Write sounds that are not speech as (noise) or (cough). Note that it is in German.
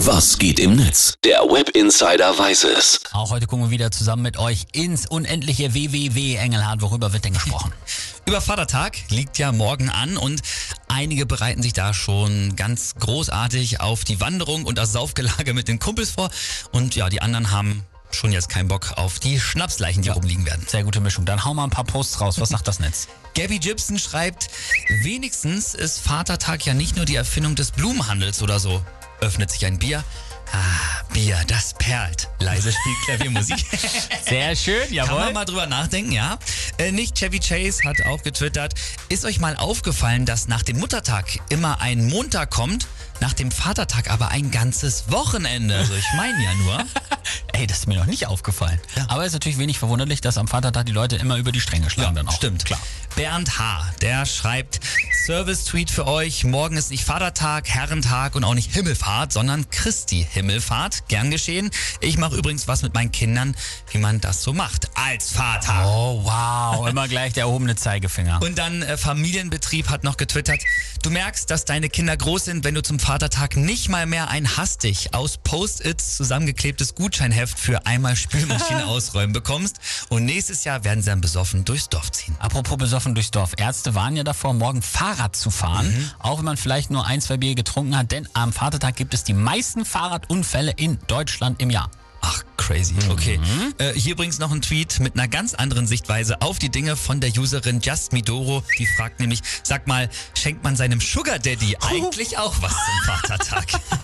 Was geht im Netz? Der Web Insider weiß es. Auch heute gucken wir wieder zusammen mit euch ins unendliche WWW Engelhardt. Worüber wird denn gesprochen? (laughs) Über Vatertag liegt ja morgen an und einige bereiten sich da schon ganz großartig auf die Wanderung und das Saufgelage mit den Kumpels vor. Und ja, die anderen haben schon jetzt keinen Bock auf die Schnapsleichen, die rumliegen werden. Sehr gute Mischung. Dann hau mal ein paar Posts raus. Was sagt das Netz? (laughs) Gabby Gibson schreibt, wenigstens ist Vatertag ja nicht nur die Erfindung des Blumenhandels oder so. Öffnet sich ein Bier. Ah, Bier, das perlt. Leise spielt Klaviermusik. (laughs) Sehr schön, Kann jawohl. man mal drüber nachdenken, ja. Äh, nicht Chevy Chase hat auch getwittert, ist euch mal aufgefallen, dass nach dem Muttertag immer ein Montag kommt, nach dem Vatertag aber ein ganzes Wochenende. Also ich meine ja nur. (laughs) Ey, das ist mir noch nicht aufgefallen. Aber es ist natürlich wenig verwunderlich, dass am Vatertag die Leute immer über die Stränge schlagen dann auch. Stimmt, klar. Bernd H., der schreibt, Service-Tweet für euch, morgen ist nicht Vatertag, Herrentag und auch nicht Himmelfahrt, sondern Christi Himmelfahrt. Gern geschehen. Ich mache übrigens was mit meinen Kindern, wie man das so macht, als Vater. Oh, wow. Immer gleich der erhobene Zeigefinger. Und dann äh, Familienbetrieb hat noch getwittert, du merkst, dass deine Kinder groß sind, wenn du zum Vatertag nicht mal mehr ein hastig aus Post-its zusammengeklebtes Gutscheinheft für einmal Spülmaschine (laughs) ausräumen bekommst. Und nächstes Jahr werden sie dann besoffen durchs Dorf ziehen. Apropos besoffen durchs Dorf. Ärzte waren ja davor, morgen Fahrrad zu fahren. Mhm. Auch wenn man vielleicht nur ein, zwei Bier getrunken hat. Denn am Vatertag gibt es die meisten Fahrradunfälle in Deutschland im Jahr. Ach, crazy. Okay. Äh, hier übrigens noch ein Tweet mit einer ganz anderen Sichtweise auf die Dinge von der Userin Just Midoro. Die fragt nämlich, sag mal, schenkt man seinem Sugar Daddy eigentlich auch was zum Vatertag? (laughs)